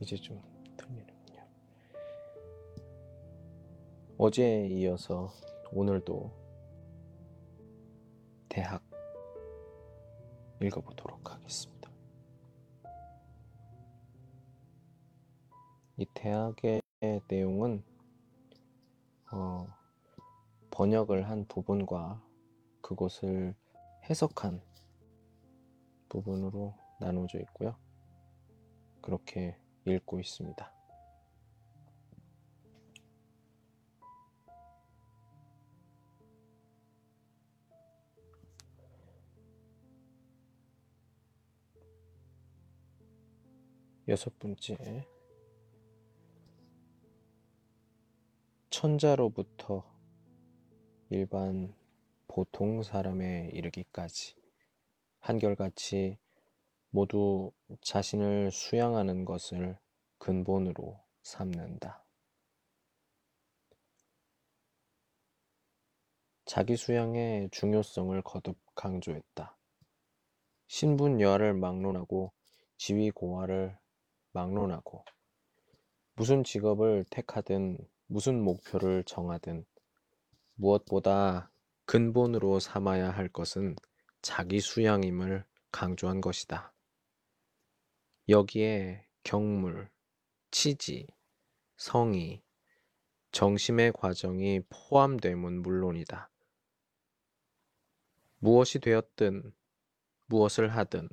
이제 좀 들리는군요. 어제에 이어서 오늘도 대학 읽어보도록 하겠습니다. 이 대학의 내용은 어, 번역을 한 부분과 그것을 해석한 부분으로 나눠져 있고요. 그렇게 읽고 있습니다. 여섯 번째. 천자로부터 일반 보통 사람에 이르기까지 한결같이 모두 자신을 수양하는 것을 근본으로 삼는다. 자기 수양의 중요성을 거듭 강조했다. 신분 여하를 막론하고 지위 고하를 막론하고 무슨 직업을 택하든 무슨 목표를 정하든 무엇보다 근본으로 삼아야 할 것은 자기 수양임을 강조한 것이다. 여기에 경물, 치지, 성의, 정심의 과정이 포함됨은 물론이다. 무엇이 되었든 무엇을 하든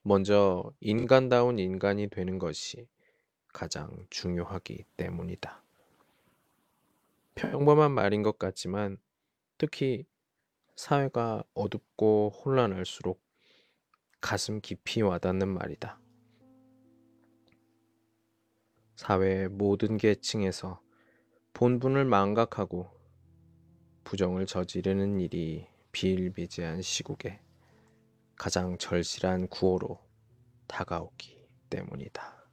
먼저 인간다운 인간이 되는 것이 가장 중요하기 때문이다. 평범한 말인 것 같지만 특히 사회가 어둡고 혼란할수록 가슴 깊이 와닿는 말이다. 사회의 모든 계층에서 본분을 망각하고 부정을 저지르는 일이 비일비재한 시국에 가장 절실한 구호로 다가오기 때문이다.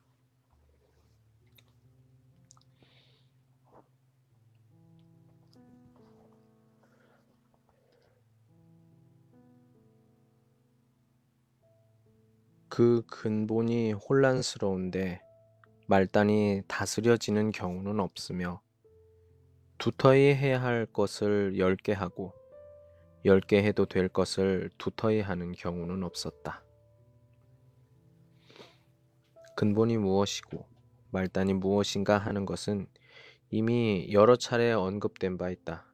그 근본이 혼란스러운데 말단이 다스려지는 경우는 없으며 두터이 해야 할 것을 10개 하고 10개 해도 될 것을 두터이 하는 경우는 없었다. 근본이 무엇이고 말단이 무엇인가 하는 것은 이미 여러 차례 언급된 바 있다.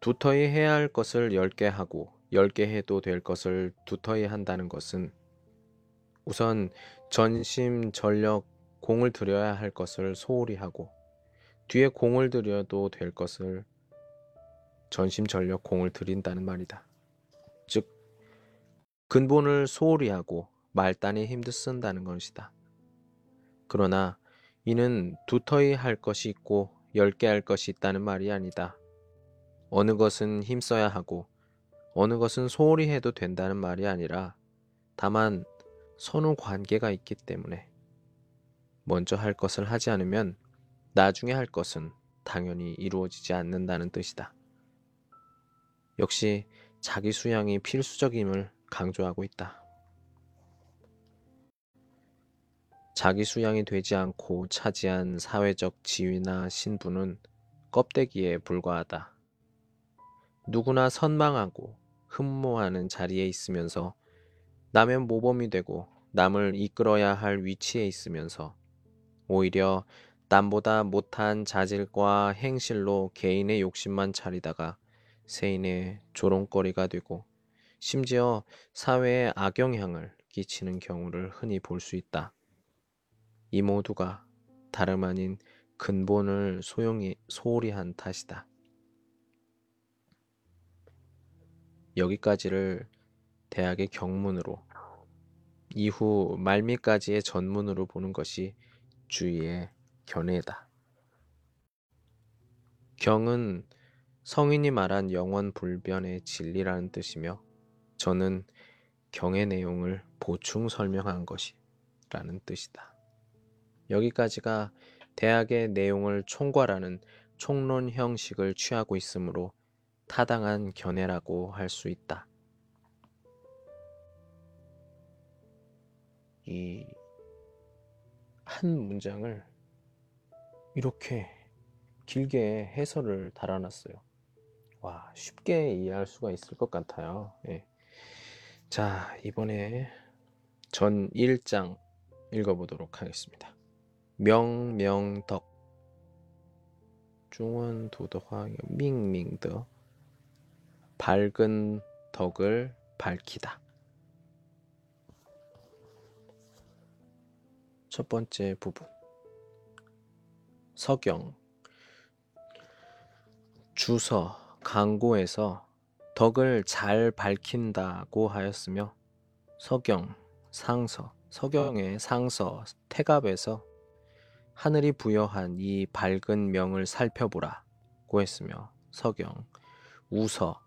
두터이 해야 할 것을 10개 하고 10개 해도 될 것을 두터이 한다는 것은 우선 전심 전력 공을 들여야 할 것을 소홀히 하고 뒤에 공을 들여도 될 것을 전심전력 공을 들인다는 말이다. 즉 근본을 소홀히 하고 말단에 힘도 쓴다는 것이다. 그러나 이는 두터이 할 것이 있고 열개할 것이 있다는 말이 아니다. 어느 것은 힘써야 하고 어느 것은 소홀히 해도 된다는 말이 아니라 다만 선후 관계가 있기 때문에 먼저 할 것을 하지 않으면 나중에 할 것은 당연히 이루어지지 않는다는 뜻이다. 역시 자기 수양이 필수적임을 강조하고 있다. 자기 수양이 되지 않고 차지한 사회적 지위나 신분은 껍데기에 불과하다. 누구나 선망하고 흠모하는 자리에 있으면서 남의 모범이 되고 남을 이끌어야 할 위치에 있으면서 오히려 남보다 못한 자질과 행실로 개인의 욕심만 차리다가 세인의 조롱거리가 되고 심지어 사회에 악영향을 끼치는 경우를 흔히 볼 수 있다. 이 모두가 다름 아닌 근본을 소용이 소홀히 한 탓이다. 여기까지를 대학의 경문으로 이후 말미까지의 전문으로 보는 것이 주의의 견해다. 경은 성인이 말한 영원 불변의 진리라는 뜻이며 저는 경의 내용을 보충 설명한 것이라는 뜻이다. 여기까지가 대학의 내용을 총괄하는 총론 형식을 취하고 있으므로 타당한 견해라고 할 수 있다. 이 한 문장을 이렇게 길게 해설을 달아놨어요. 와, 쉽게 이해할 수가 있을 것 같아요. 예. 자, 이번에 전 1장 읽어보도록 하겠습니다. 명명덕 중원 도덕화 밍밍더 밝은 덕을 밝히다. 첫 번째 부분 서경 주서 강고에서 덕을 잘 밝힌다고 하였으며 서경 상서 서경의 상서 태갑에서 하늘이 부여한 이 밝은 명을 살펴보라고 했으며 서경 우서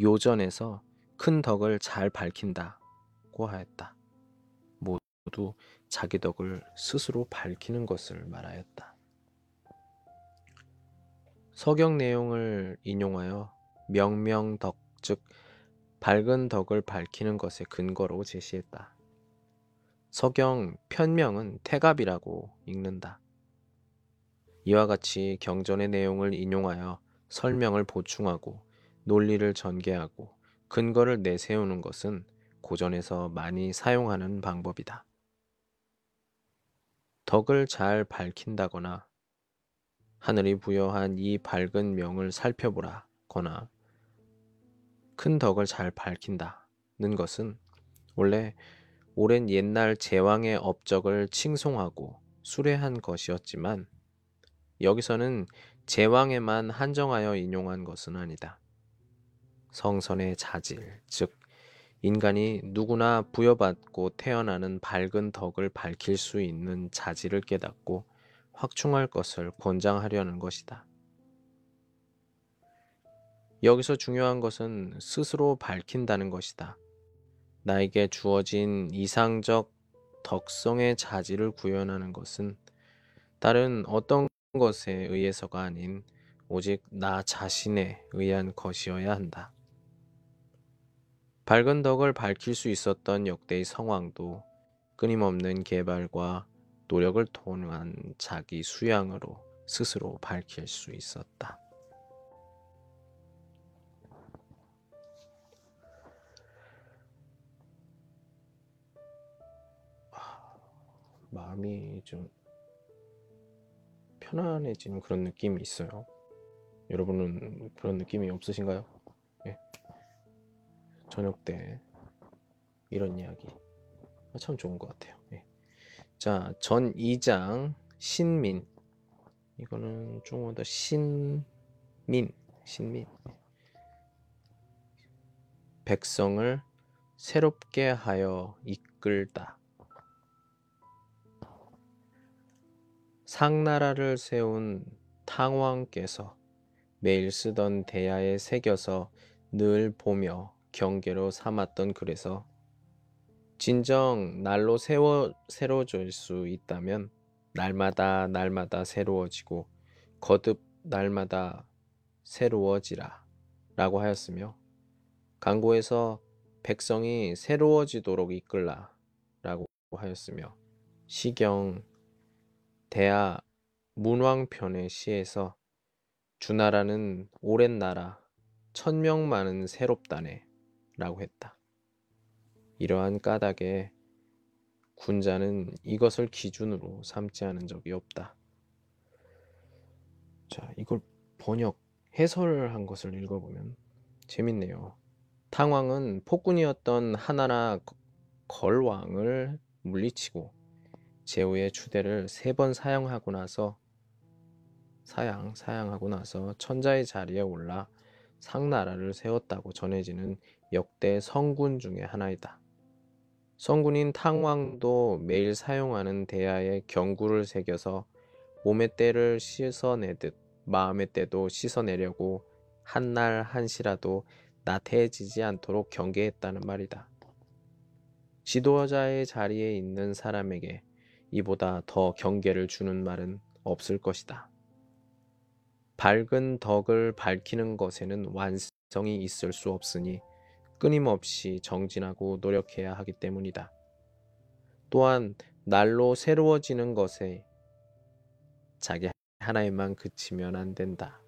요전에서 큰 덕을 잘 밝힌다고 하였다. 모두 자기 덕을 스스로 밝히는 것을 말하였다. 서경 내용을 인용하여 명명덕 즉 밝은 덕을 밝히는 것의 근거로 제시했다. 서경 편명은 태갑이라고 읽는다. 이와 같이 경전의 내용을 인용하여 설명을 보충하고 논리를 전개하고 근거를 내세우는 것은 고전에서 많이 사용하는 방법이다. 덕을 잘 밝힌다거나 하늘이 부여한 이 밝은 명을 살펴보라거나 큰 덕을 잘 밝힌다는 것은 원래 오랜 옛날 제왕의 업적을 칭송하고 수레한 것이었지만 여기서는 제왕에만 한정하여 인용한 것은 아니다. 성선의 자질, 즉 인간이 누구나 부여받고 태어나는 밝은 덕을 밝힐 수 있는 자질을 깨닫고 확충할 것을 권장하려는 것이다. 여기서 중요한 것은 스스로 밝힌다는 것이다. 나에게 주어진 이상적 덕성의 자질을 구현하는 것은 다른 어떤 것에 의해서가 아닌 오직 나 자신에 의한 것이어야 한다. 밝은 덕을 밝힐 수 있었던 역대의 성왕도 끊임없는 개발과 노력을 통한 자기 수양으로 스스로 밝힐 수 있었다. 마음이 좀 편안해지는 그런 느낌이 있어요. 여러분은 그런 느낌이 없으신가요? 예. 저녁 때 이런 이야기 참 좋은 것 같아요. 예. 자, 전 2장 신민 이거는 좀더 신민 신민 백성을 새롭게 하여 이끌다 상나라를 세운 탕왕께서 매일 쓰던 대야에 새겨서 늘 보며 경계로 삼았던 글에서 진정 날로 세워, 새로워질 수 있다면 날마다 날마다 새로워지고 거듭 날마다 새로워지라 라고 하였으며 강고에서 백성이 새로워지도록 이끌라 라고 하였으며 시경 대하 문왕편의 시에서 주나라는 오랜 나라 천명 많은 새롭다네 라고 했다. 이러한 까닭에 군자는 이것을 기준으로 삼지 않은 적이 없다. 자, 이걸 번역, 해설을 한 것을 읽어보면 재밌네요. 탕왕은 폭군이었던 하나라 걸왕을 물리치고 제후의 추대를 세 번 사용하고 나서 사양 사양하고 나서 천자의 자리에 올라 상나라를 세웠다고 전해지는 역대 성군 중의 하나이다. 성군인 탕왕도 매일 사용하는 대야에 경구를 새겨서 몸의 때를 씻어내듯 마음의 때도 씻어내려고 한날 한시라도 나태해지지 않도록 경계했다는 말이다. 지도자의 자리에 있는 사람에게 이보다 더 경계를 주는 말은 없을 것이다. 밝은 덕을 밝히는 것에는 완성이 있을 수 없으니 끊임없이 정진하고 노력해야 하기 때문이다. 또한 날로 새로워지는 것에 자기 하나에만 그치면 안 된다.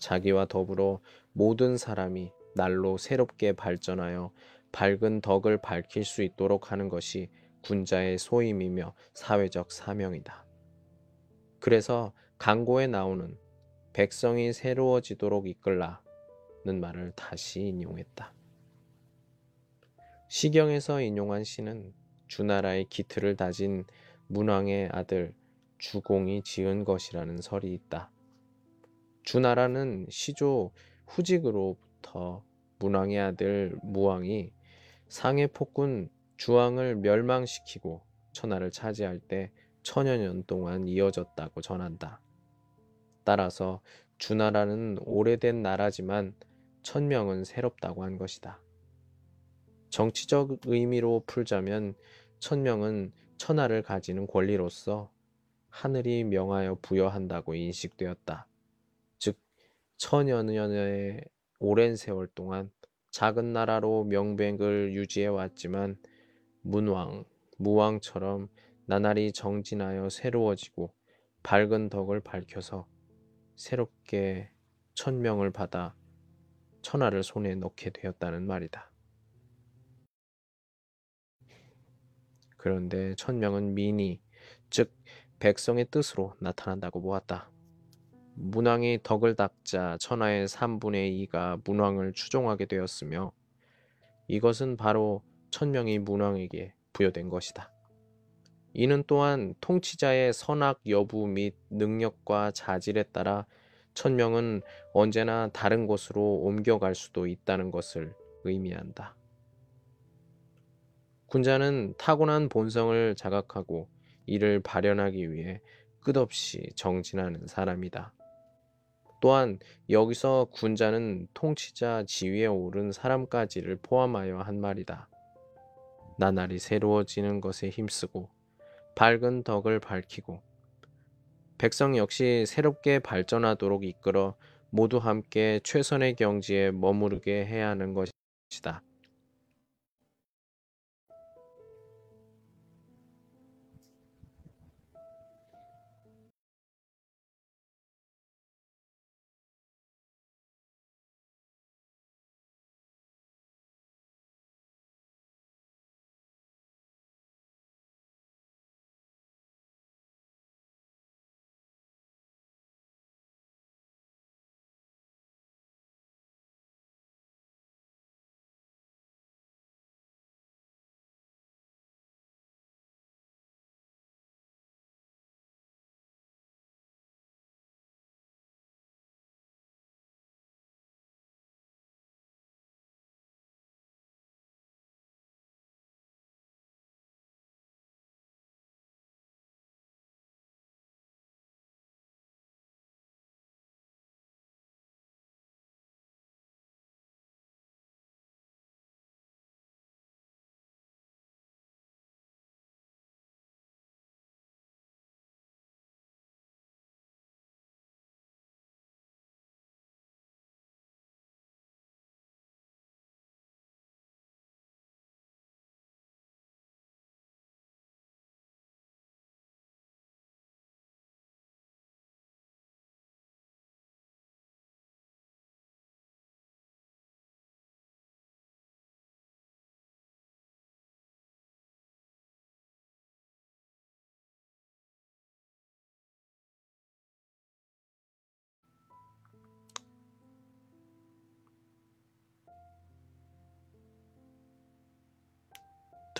자기와 더불어 모든 사람이 날로 새롭게 발전하여 밝은 덕을 밝힐 수 있도록 하는 것이 군자의 소임이며 사회적 사명이다. 그래서 강고에 나오는 백성이 새로워지도록 이끌라는 말을 다시 인용했다. 시경에서 인용한 시는 주나라의 기틀을 다진 문왕의 아들 주공이 지은 것이라는 설이 있다. 주나라는 시조 후직으로부터 문왕의 아들 무왕이 상해 폭군 주왕을 멸망시키고 천하를 차지할 때 천여 년 동안 이어졌다고 전한다. 따라서 주나라는 오래된 나라지만 천명은 새롭다고 한 것이다. 정치적 의미로 풀자면 천명은 천하를 가지는 권리로서 하늘이 명하여 부여한다고 인식되었다. 즉, 천여 년의 오랜 세월 동안 작은 나라로 명백을 유지해 왔지만 문왕, 무왕처럼 나날이 정진하여 새로워지고 밝은 덕을 밝혀서 새롭게 천명을 받아 천하를 손에 넣게 되었다는 말이다. 그런데 천명은 민이, 즉 백성의 뜻으로 나타난다고 보았다. 문왕이 덕을 닦자 천하의 3분의 2가 문왕을 추종하게 되었으며 이것은 바로 천명이 문왕에게 부여된 것이다. 이는 또한 통치자의 선악 여부 및 능력과 자질에 따라 천명은 언제나 다른 곳으로 옮겨갈 수도 있다는 것을 의미한다. 군자는 타고난 본성을 자각하고 이를 발현하기 위해 끝없이 정진하는 사람이다. 또한 여기서 군자는 통치자 지위에 오른 사람까지를 포함하여 한 말이다. 나날이 새로워지는 것에 힘쓰고 밝은 덕을 밝히고 백성 역시 새롭게 발전하도록 이끌어 모두 함께 최선의 경지에 머무르게 해야 하는 것이다.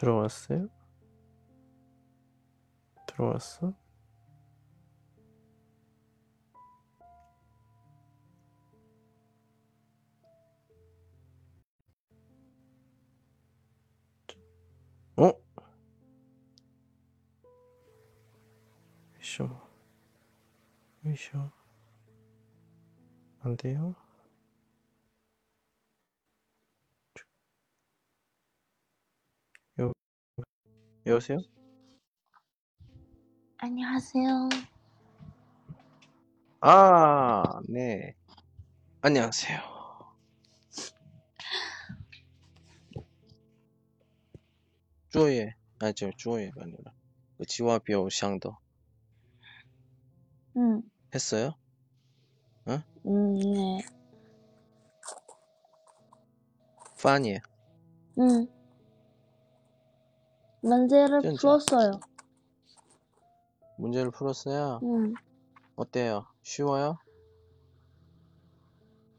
들어왔어요? 들어왔어? 어? 쇼. 쇼. 안 돼요? 여, 여보세요? 안녕하세요. 아, 네. 안녕하세요. 주어예. 아, 저 주어예가 아니라. 지와 비오 샹더 응, 했어요? 음, 네, 파니 응. 문제를 진짜? 풀었어요. 문제를 풀었어요. 응, 어때요? 쉬워요?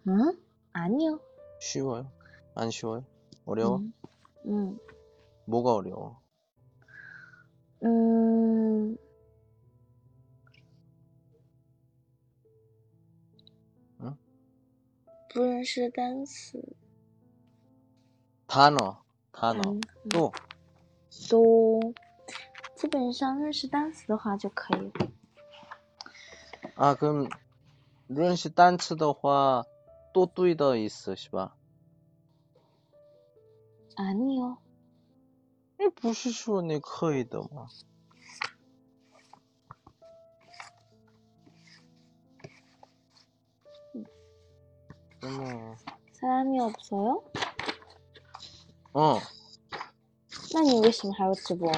응? 아니요. 쉬워요? 안 쉬워요? 어려워? 응, 응. 뭐가 어려워? 음, 응? 不认识单词， 단어, 단어. 嗯， 또 都基本上认识单词的话就可以了。 아, 그럼 认识单词的话都对的意思是吧？ 아니요. 哎，不是说你可以的吗？ 어머, 사람이 없어요? 어, 那你为什么还要直播？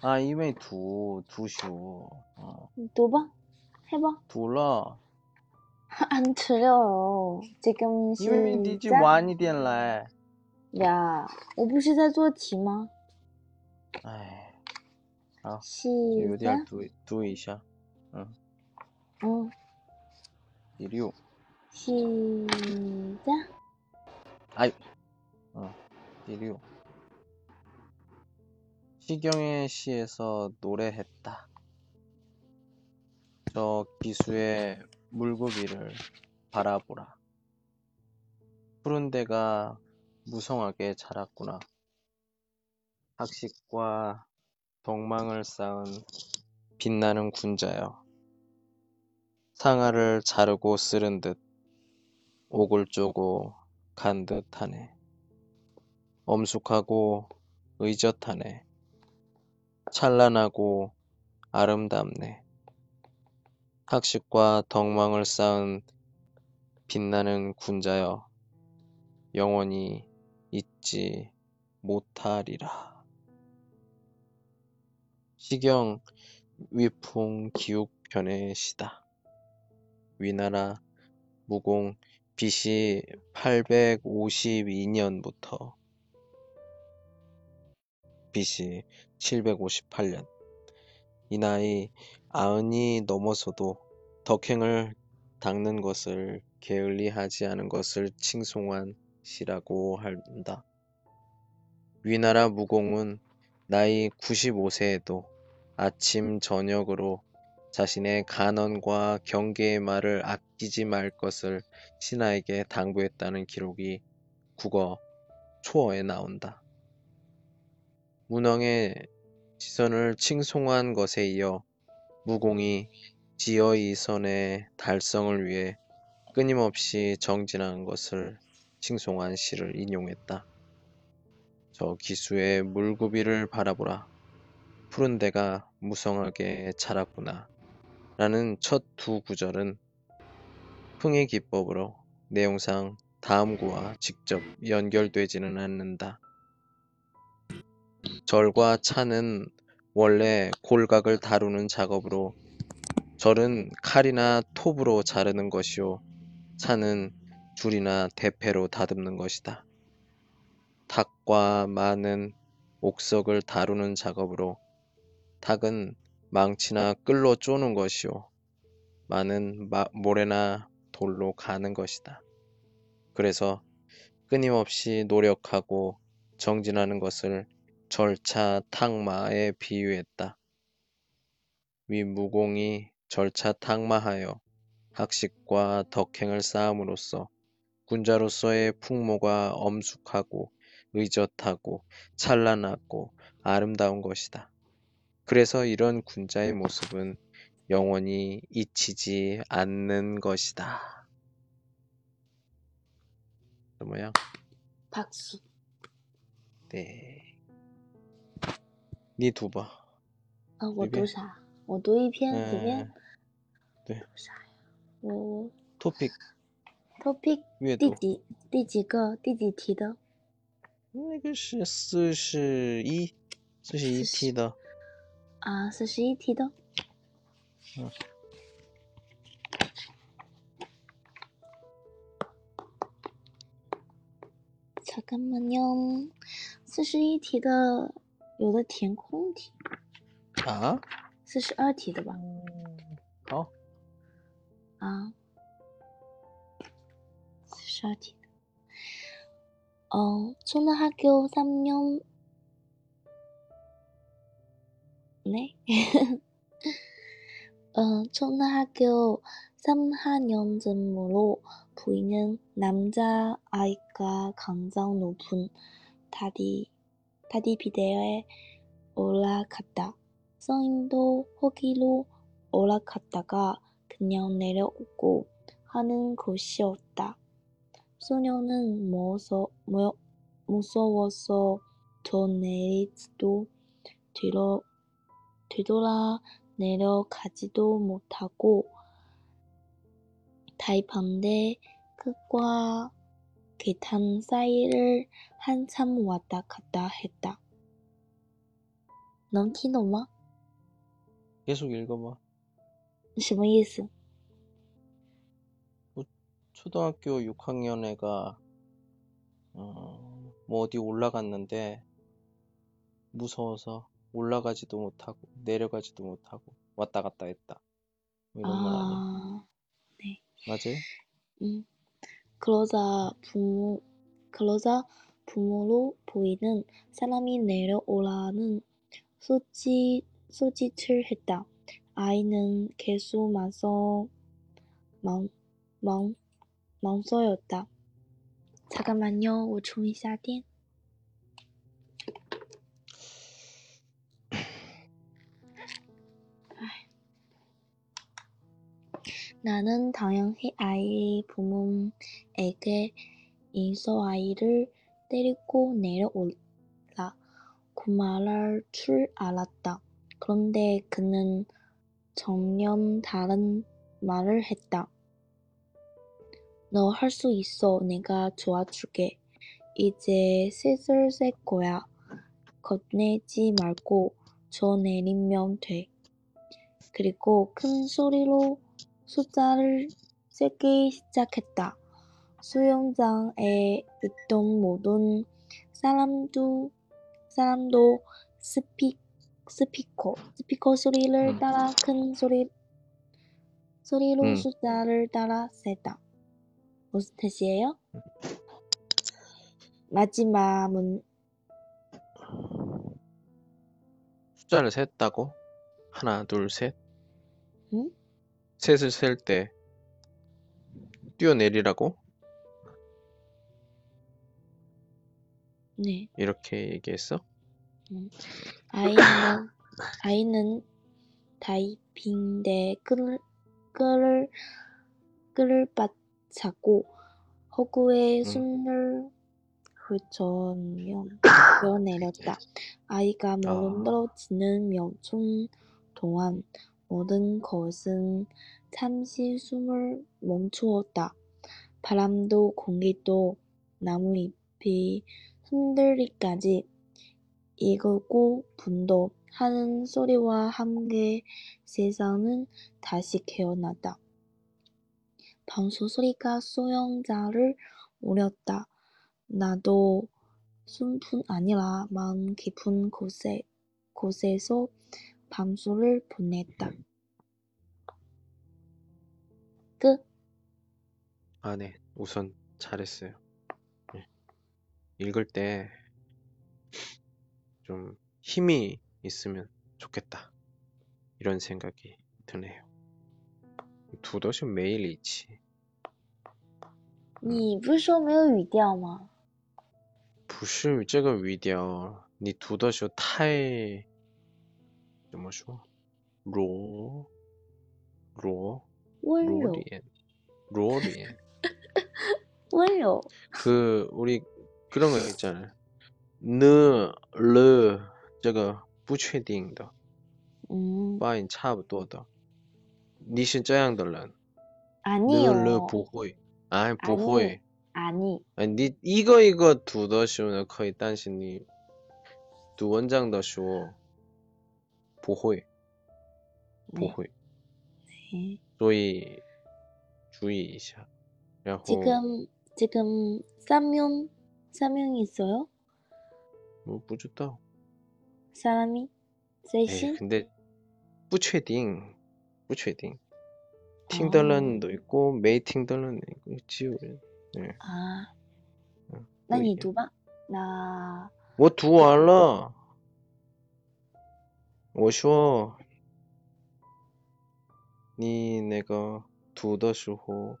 아, 이메일 두, 두쇼. 어, 你读吧，해봐 둘러. 안 들려요. 지금 因为你就 시작. 晚一点来。呀，我不是在做题吗？哎，好，有 시작. 点读读一下。 응, 第六， 시작. 哎，어, 第六。 시경의 시에서 노래했다. 저 기수의 물고기를 바라보라. 푸른 데가 무성하게 자랐구나. 학식과 덕망을 쌓은 빛나는 군자여. 상아를 자르고 쓰른 듯 옥을 쪼고 간 듯하네. 엄숙하고 의젓하네. 찬란하고 아름답네. 학식과 덕망을 쌓은 빛나는 군자여 영원히 잊지 못하리라. 시경 위풍 기욱편의 시다. 위나라 무공 BC 852년부터 BC 758년. 이 나이 아흔이 넘어서도 덕행을 닦는 것을 게을리하지 않은 것을 칭송한 시라고 한다. 위나라 무공은 나이 95세에도 아침 저녁으로 자신의 간언과 경계의 말을 아끼지 말 것을 신하에게 당부했다는 기록이 국어 초어에 나온다. 문왕의 지선을 칭송한 것에 이어 무공이 지어이 선의 달성을 위해 끊임없이 정진한 것을 칭송한 시를 인용했다. 저 기수의 물고비를 바라보라. 푸른 데가 무성하게 자랐구나. 라는 첫 두 구절은 흥의 기법으로 내용상 다음 구와 직접 연결되지는 않는다. 절과 차는 원래 골각을 다루는 작업으로 절은 칼이나 톱으로 자르는 것이요 차는 줄이나 대패로 다듬는 것이다. 닭과 마는 옥석을 다루는 작업으로 닭은 망치나 끌로 쪼는 것이요 마는 마, 모래나 돌로 가는 것이다. 그래서 끊임없이 노력하고 정진하는 것을 절차 탁마에 비유했다. 위 무공이 절차 탁마하여 학식과 덕행을 쌓음으로써 군자로서의 풍모가 엄숙하고 의젓하고 찬란하고 아름다운 것이다. 그래서 이런 군자의 모습은 영원히 잊히지 않는 것이다. 뭐야? 박수. 네. 你读吧啊我读啥？我读一篇一篇对啥呀？我我 topic topic 阅读第几第几个第几题的？那个是四十一四十一题的。啊四十一题的嗯。草根们哟四十一题的有的填空题， 아? 四十二题的吧？ 어? 啊，四十二题的。어, 초등학교 3년 네? 어, 초등학교 3학년쯤으로 보이는 남자 아이가 강장 높은 다리 다리 비대에 올라갔다. 성인도 호기로 올라갔다가 그냥 내려오고 하는 곳이었다. 소녀는 무서, 무, 무서워서 더 내리지도 뒤로, 뒤돌아 내려가지도 못하고 다이반대 끝과 계단 사이를 한참 왔다 갔다 했다. 넌听懂吗？ 계속 읽어봐. 什么意思？ 초등학교 6학년 애가 어, 뭐 어디 올라갔는데 무서워서 올라가지도 못하고 내려가지도 못하고 왔다 갔다 했다. 뭐 이런 말 아니야? 아, 맞아요? 음. 그러자 부모, 그러자 부모로 보이는 사람이 내려오라는 소지, 소짓을 했다. 아이는 계속 망서, 망, 망, 망설였다. 잠깐만요, 我充一下电. 나는 당연히 아이 부모에게 인서 아이를 데리고 내려올라. 그 말할 줄 알았다. 그런데 그는 전혀 다른 말을 했다. 너 할 수 있어. 내가 도와줄게. 이제 슬슬 셀 거야. 겁내지 말고 저 내리면 돼. 그리고 큰 소리로 숫자를 세기 시작했다. 수영장에 있던 모든 사람도 사람도 스피 스피커 스피커 소리를 음. 따라 큰 소리 소리로 음. 숫자를 따라 셌다. 무슨 뜻이에요? 마지막 문 숫자를 셌다고? 하나, 둘, 셋? 응? 셋을 셀 때 뛰어내리라고? 네. 이렇게 얘기했어? 아이는 아이는 다이빙대 끈을 끈을 끈을 바차고 허구에 음. 숨을 훑으며 뛰어내렸다. 아이가 멀어지는 몇 초 동안 모든 것은 잠시 숨을 멈추었다. 바람도 공기도 나무잎이 흔들리까지 이글고 분도 하는 소리와 함께 세상은 다시 깨어났다. 방수 소리가 수영자를 울렸다. 나도 숨뿐 아니라 마음 깊은 곳에, 곳에서 밤수를 보냈다. 끝. 아, 네. 우선 잘했어요. 예. 읽을 때 좀 힘이 있으면 좋겠다. 이런 생각이 드네요. 두더시 매일 있지. 你不是说没有语调吗？不是这个语调，你读的时候太 怎么说？弱弱温柔，弱脸弱脸。温柔。 그 우리 그런 거 있잖아요. 느, 르, 这个不确定的嗯，发音差不多的。你是这样的人， 아니요. 呢了不会，哎，不会， 아니. 哎，你一个一个读的时候呢可以，但是你读文章的时候 不会，不 네. 会， 네. 所以注意一下。然后 지금 지금 쌍명 쌍명이 있어요? 我不知道， 사람이 哎， 셋이? 근데 不确定，不确定，听的 어. 人都있고没听的人都있고只有人，对， 아, 嗯，那不一样。你读吧。那我读完了。 我说你那个读的时候，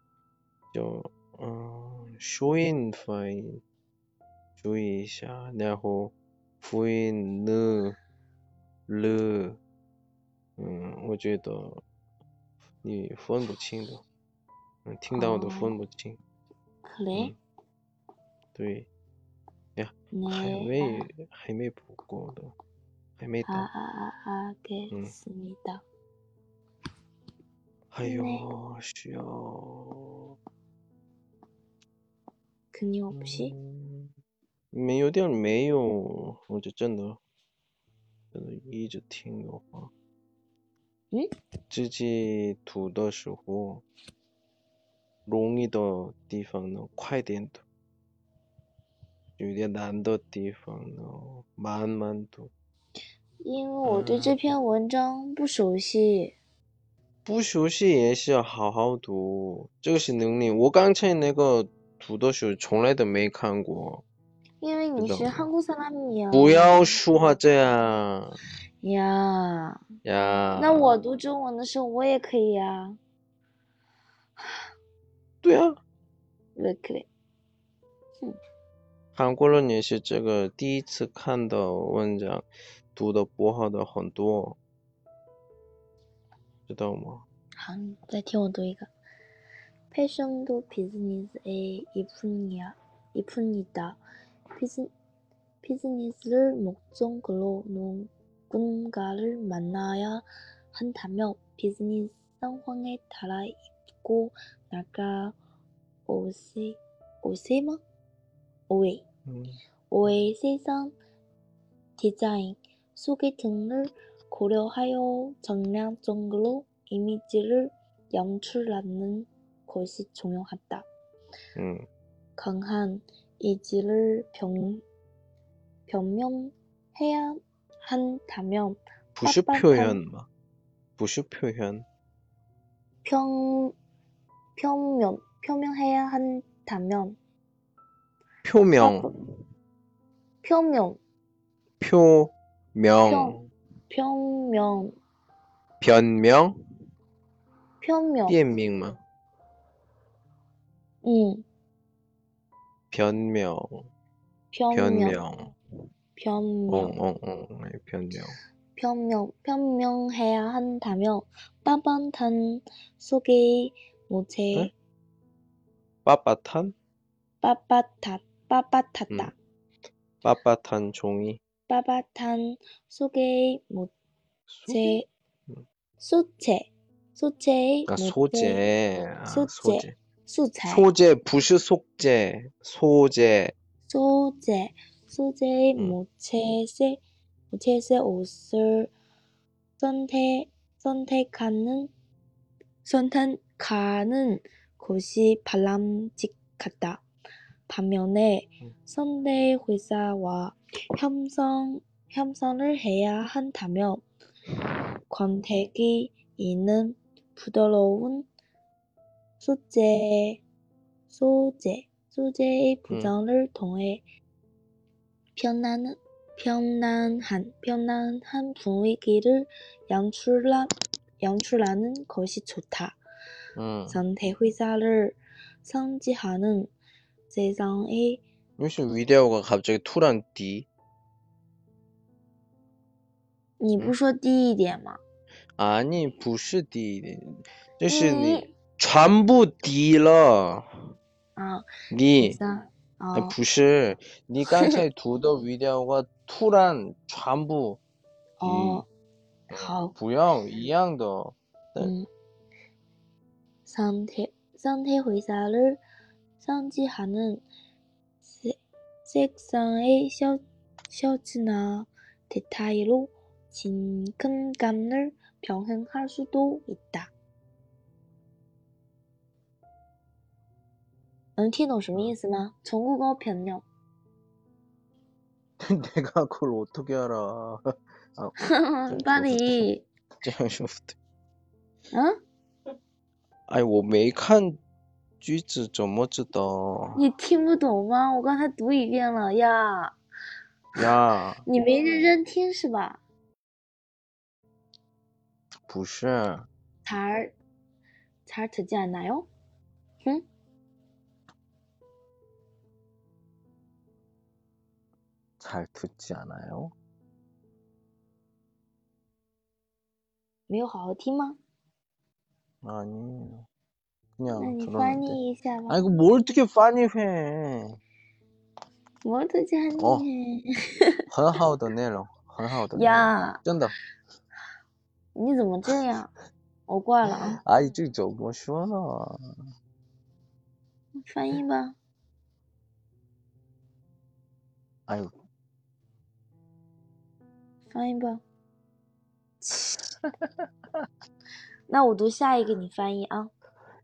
就嗯，声音发音注意一下，然后辅音呢了，嗯，我觉得你分不清的，嗯，听到都分不清，可嘞？对呀，还没还没补过的。啊啊啊啊！该死的！还有需要。根油店没有，我就真的，真的一直听的话。嗯？自己读的时候，容易的地方呢快点读，有点难的地方呢慢慢读。因为我对这篇文章不熟悉。不熟悉也是要好好读，这个是能力。我刚才那个读的时候从来都没看过。因为你知道是韩国사람이야。 不要说话这样呀，呀。那我读中文的时候我也可以呀。对啊， 왜 그래? 韩国人也是这个第一次看到文章， 读的不好的很多，知道吗？好，你再听我读一个。 패션도 비즈니스의 이뿐이야, 이뿐이다. 비즈, 비즈니스를 목적으로 누군가를 만나야 한다며 비즈니스 상황에 따라 입고 나갈 옷이, 옷이마? 오해. 음, 오해 세상 디자인, 소개 등을 고려하여 정량적으로 이미지를 연출하는 것이 중요하다. 음. 강한 이지를 변, 변명해야 한다면 부수 표현 막 부수 표현. 평 표면 표명해야 한다면 표명. 표명. 표. 명 평, 평면, 변명 표명, 辨明吗？ 응, 변명 변명 변명, 어, 변명. 어, 어, 네, 변명 변명, 변명해야 한다며 빳빳한 속의 모체 네? 빳빳한 빳빳하, 빳빳하다. 빳빳한 종이 빠바탄 소개의 모체 소체. 소재의 그러니까 소재. 소재. 소재. 소재 부시 속재. 소재. 소재. 소재의 모체세 모체세 옷을 선택 선택하는 선택하는 곳이 바람직하다. 반면에 음. 선대 회사와 협상 협상을 해야 한다면 권태기 있는 부드러운 소재 소재 소재의 부장을 통해 편안한 편안한 편안한 분위기를 연출하, 연출하는 것이 좋다. 음. 선대 회사를 상지하는 세상의 为什么 위대어가 갑자기突然 D 你不说低一点吗？ 아니 不是 D 就是嗯你全部 D 了啊，你三啊啊，不是你刚才读的 위대어가 突然全部 D 哦，好，不要一样的对 음. 상태 상태 회사를 상지하는 세- 색상의 셔, 셔츠나 디테일로 진큰감을 병행할 수도 있다. 能听懂什么意思吗？从故高변형。 내가 그걸 어떻게 알아? 아, 巴黎，这样说不对。嗯，哎，我没看 句子，怎么知道你听不懂吗？我刚才读一遍了呀。呀？你没认真听是吧？不是， 잘, 잘 듣지 않나요? 응? 잘 듣지 않아요? 没有好好听吗？ 아니, 那 그냥 你翻 들었는데. 译一下吧。 아이고 뭘 어떻게翻译해? 我的家你、哦很好的内容，很好的内容，呀，真的。你怎么这样？我挂了啊， 아이, 저怎么说呢？翻译吧。 아유, 翻译吧。那我读下一个，你翻译啊。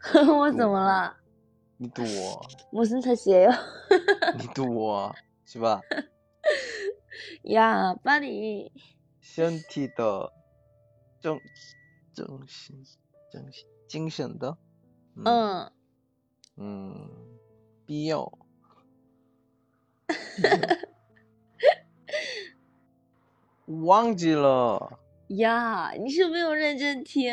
我怎么了？你赌我？身材他鞋哟。你赌是吧？呀，巴黎。身体的正正心正心精神的，嗯嗯,必要。忘记了呀？你是没有认真听、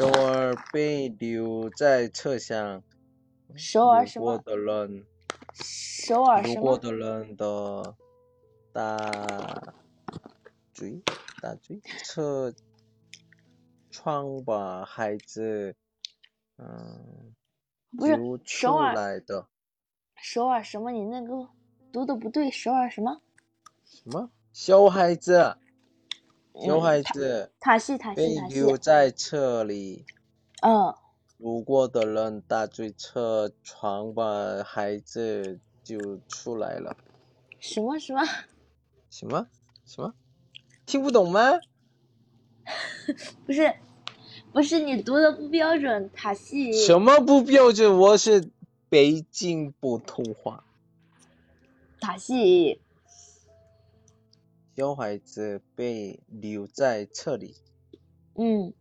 首尔被留在车厢，首尔路什么？过的人，首尔什么？路过的人的大嘴大嘴车窗把孩子嗯不是揪首出尔来的首尔什么？你那个读的不对，首尔什么？什么小孩子小嗯孩子塔西塔西被塔西。留在车里。嗯，路过的人打嘴车窗把孩子就出来了。什么什么？什么什么？听不懂吗？不是，不是你读的不标准，塔西。什么不标准？我是北京普通话。塔西。小孩子被留在车里，嗯，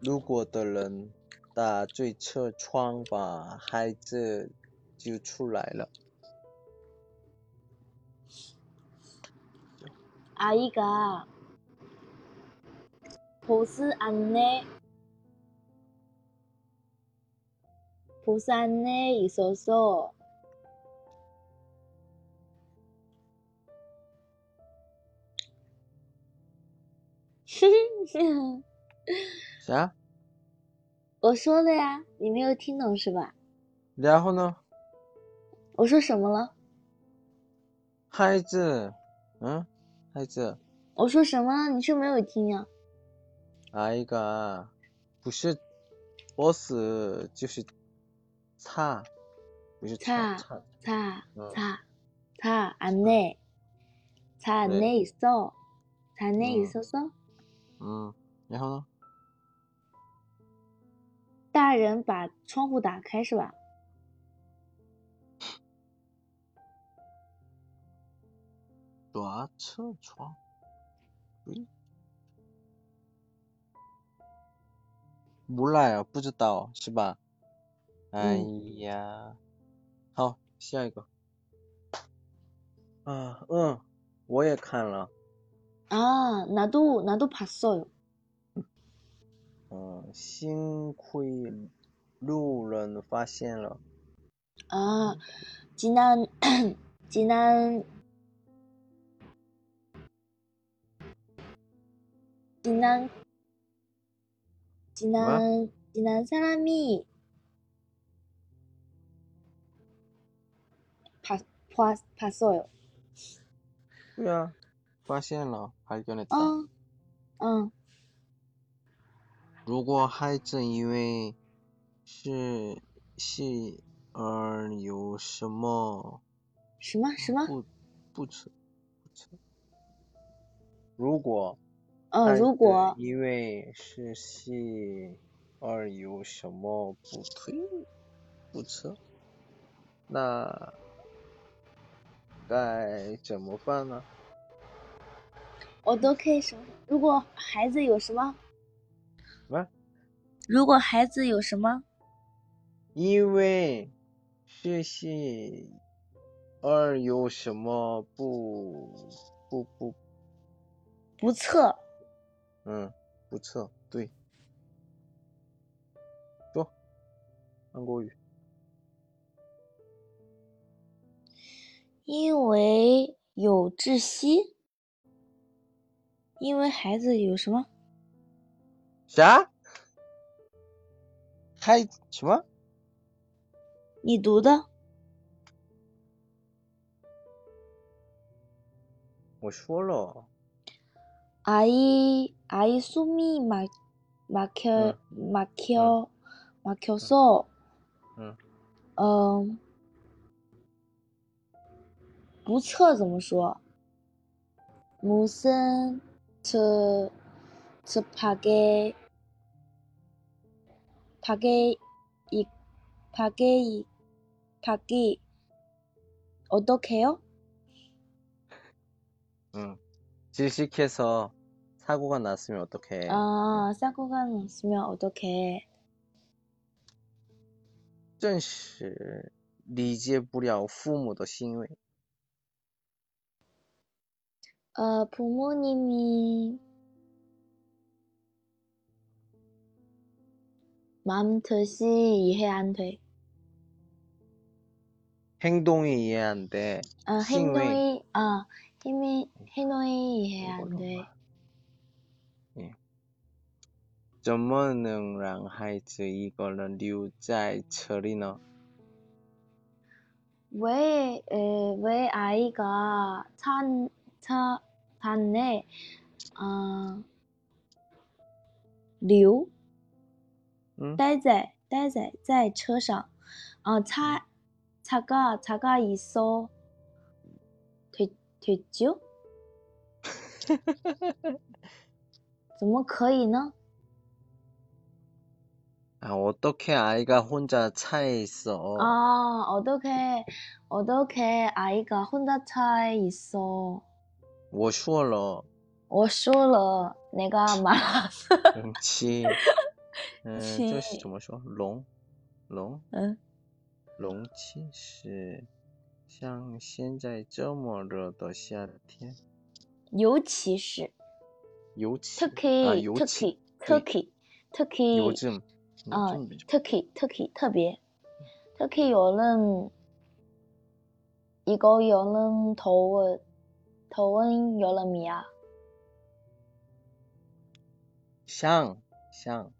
路过的人打嘴车窗把孩子揪出来了。 아이가 보스 안내 보스 안내 있어서 음. 啥？我说的呀，你没有听懂是吧？然后呢？我说什么了？孩子，嗯，孩子。我说什么了？你是不是没有听呀？ 아이가 不是 버스 就是차不是 차 车 차, 어. 차, 차 안내, 차 네. 안내 있어, 차 안내 음. 있었어? 嗯然后呢？大人把窗户打开是吧？多侧窗？无赖啊不知道是吧？哎呀好下一个。啊嗯我也看了。아, 나도, 나도 봤어요. 嗯，幸亏路人发现了。 아, 지난, 지난, 지난, 지난, 지난 사람이 봤, 봤, 봤어요. 对啊， 发现了， 발견했다. 어, 어, 如果孩子因为是是而有什么什么什么？不不测不测，如果呃，孩子如果因为是戏而有什么不推不测，那该怎么办呢？ 我都可以说。如果孩子有什么什么？如果孩子有什么因为学习而有什么不不不。不测嗯不测对。说韩国语。因为有窒息因为孩子有什么？啥？还什么？你读的？我说了。阿姨，阿姨，苏密马马克马克马克索。嗯。嗯。不测怎么说？무슨 츠츠파게파게이파게이파게어떻게요？ 응. 질식해서 사고가 났으면 어떡해? 아, 사고가 났으면 어떡해? 正是理解不了父母的行为。 어, 부모님이 마음 뜻이 이해 안 돼. 행동이 이해 안 돼. 아, 행위. 행동이, 아, 힘이, 행동이 이해 안 이걸로 돼. 怎么能让孩子一个人留在车里呢？ 왜, 에, 왜 아이가 차, 차, 반에, 아, 留嗯，待在待在在车上，啊，차 차가 차가 있어 됐 됐죠? 怎么可以呢？ 아, 어떻게 아이가 혼자 차에 있어? 아, 어떻게 어떻게 아이가 혼자 차에 있어? 我说了，我说了，내가 말았어. 嗯，七，嗯，七这是怎么说？龙，龙，嗯，龙七是像现在这么热的夏天，尤其是尤其 특히 啊，尤其 특히 특히 有 특히 这么， 아 这么 특히 특히 特别 특히 여름 이거 여름 더운 더운 여름이야. 像像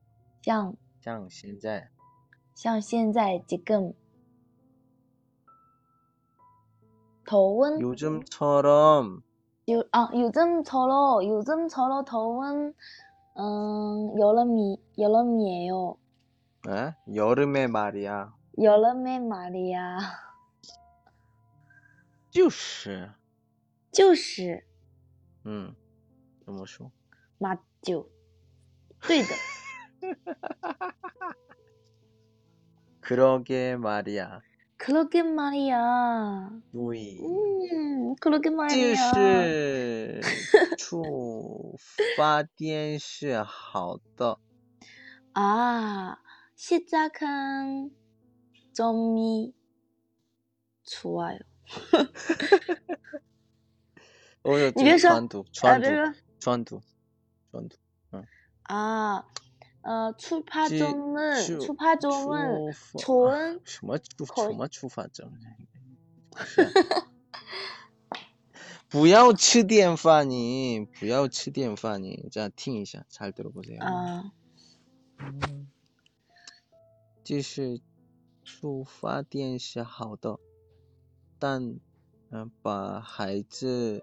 像像现在，像现在 지금 더운 요즘처럼 요, 아 요즘처럼 요즘처럼 더운 음 여름이 여름이에요. 에? 여름의 말이야. 여름의 말이야. 就是， 就是嗯，怎么说？ 맞죠. 对的. 그러게 말이야. 그러게 말이야. 对， 음, 그러게 就 말이야. 是触发电是好的， 아, 시작한 점이 좋아요. 어, 여, 이别说 传读， 아, 传读， 내가 传读，传读， 아, 어, 记 출파점은 触 출파점은 触发 좋은 什么触口什么触发症？不是不要吃电饭，你不要吃电饭，你这样听一下，잘 들어보세요. 아, 就是触发电是好的，但嗯、呃把孩子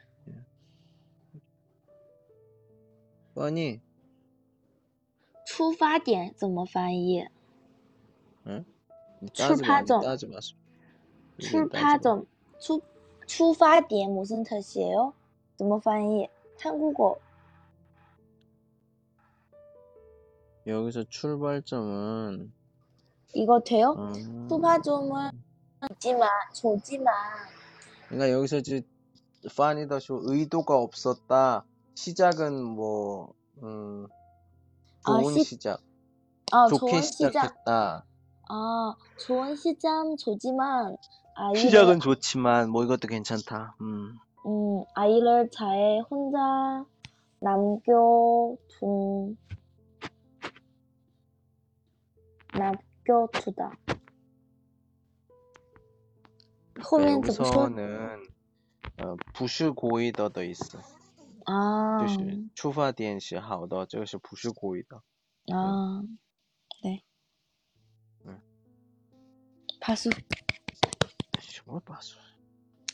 아니 出发点怎么翻译？ 응? 니 따지 마, 니 출파점. 따지 마세요. 이게 따지 마. 출파점, 출, 출发点 무슨 뜻이에요? 怎么翻译? 한국어. 여기서 출발점은 이거 돼요? 음, 출파점은 좋지만, 좋지만. 그러니까 여기서 이제 파니더쇼 의도가 없었다. 시작은 뭐 음, 아, 좋은 시- 시작, 아, 좋게 좋은 시작. 시작했다. 아, 좋은 시작 좋지만 아이를, 시작은 좋지만 뭐 이것도 괜찮다. 음, 음, 아이를 잘 혼자 남겨둔 남겨두다. 后面怎么说？ 여기서는 어, 不是故意的的意思， 啊就是出发点是好的，这个是不是故意的？ 아, 네. 응. 파수. 什么把手？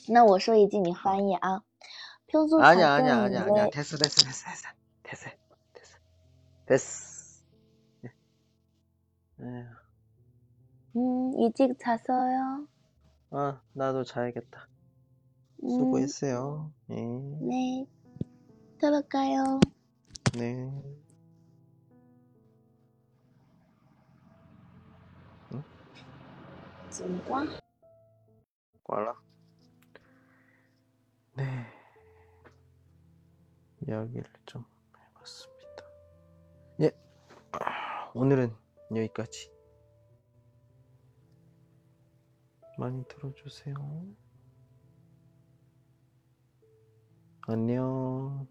那我说一句，你翻译啊。 평소 아니야 작은 아니야 아니야 아니야 왜- 됐어 됐어 됐어 됐어 됐어 됐어 됐어 예. 에휴, 음, 일찍 잤어요. 아 나도 자야겠다 음, 수고했어요 예, 네. 들어가요. 네. 응? 진과? 꽈라. 네. 이야기를 좀 해봤습니다. 예. 오늘은 여기까지. 많이 들어주세요. 안녕.